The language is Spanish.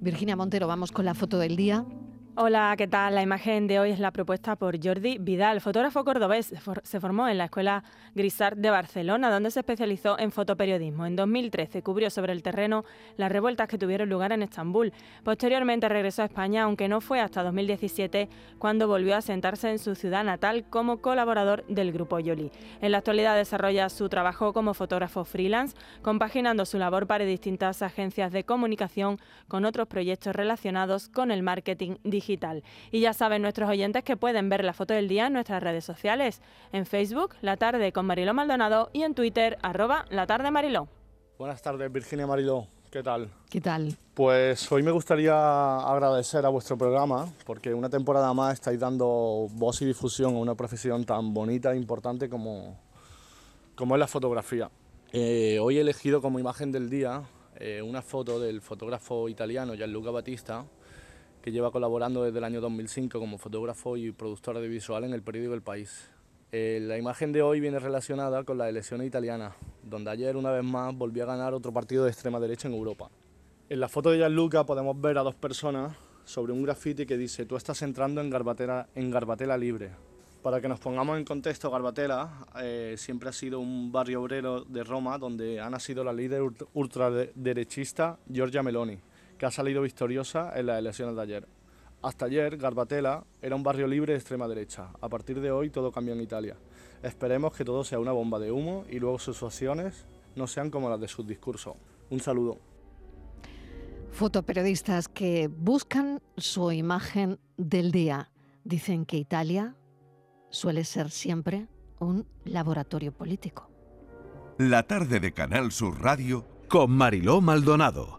Virginia Montero, vamos con la foto del día. Hola, ¿qué tal? La imagen de hoy es la propuesta por Jordi Vidal, fotógrafo cordobés. Se formó en la Escuela Grisart de Barcelona, donde se especializó en fotoperiodismo. En 2013 cubrió sobre el terreno las revueltas que tuvieron lugar en Estambul. Posteriormente regresó a España, aunque no fue hasta 2017 cuando volvió a sentarse en su ciudad natal como colaborador del grupo Yoli. En la actualidad desarrolla su trabajo como fotógrafo freelance, compaginando su labor para distintas agencias de comunicación con otros proyectos relacionados con el marketing digital y ya saben nuestros oyentes que pueden ver la foto del día en nuestras redes sociales, en Facebook, La Tarde con Mariló Maldonado y en Twitter, arroba La Tarde Mariló. Buenas tardes, Virginia Mariló. ¿Qué tal? ¿Qué tal? Pues hoy me gustaría agradecer a vuestro programa porque una temporada más estáis dando voz y difusión a una profesión tan bonita e importante como, como es la fotografía. Eh, hoy he elegido como imagen del día eh, una foto del fotógrafo italiano Gianluca Battista, que lleva colaborando desde el año 2005 como fotógrafo y productor audiovisual en el periódico El País. Eh, la imagen de hoy viene relacionada con la elección italiana, donde ayer una vez más volvió a ganar otro partido de extrema derecha en Europa. En la foto de Gianluca podemos ver a dos personas sobre un graffiti que dice tú estás entrando en Garbatela, en Garbatela Libre. Para que nos pongamos en contexto, Garbatela eh, siempre ha sido un barrio obrero de Roma donde ha nacido la líder ultraderechista Giorgia Meloni que ha salido victoriosa en las elecciones de ayer. Hasta ayer, Garbatella era un barrio libre de extrema derecha. A partir de hoy, todo cambia en Italia. Esperemos que todo sea una bomba de humo y luego sus acciones no sean como las de sus discursos. Un saludo. Fotoperiodistas que buscan su imagen del día. Dicen que Italia suele ser siempre un laboratorio político. La tarde de Canal Sur Radio con Mariló Maldonado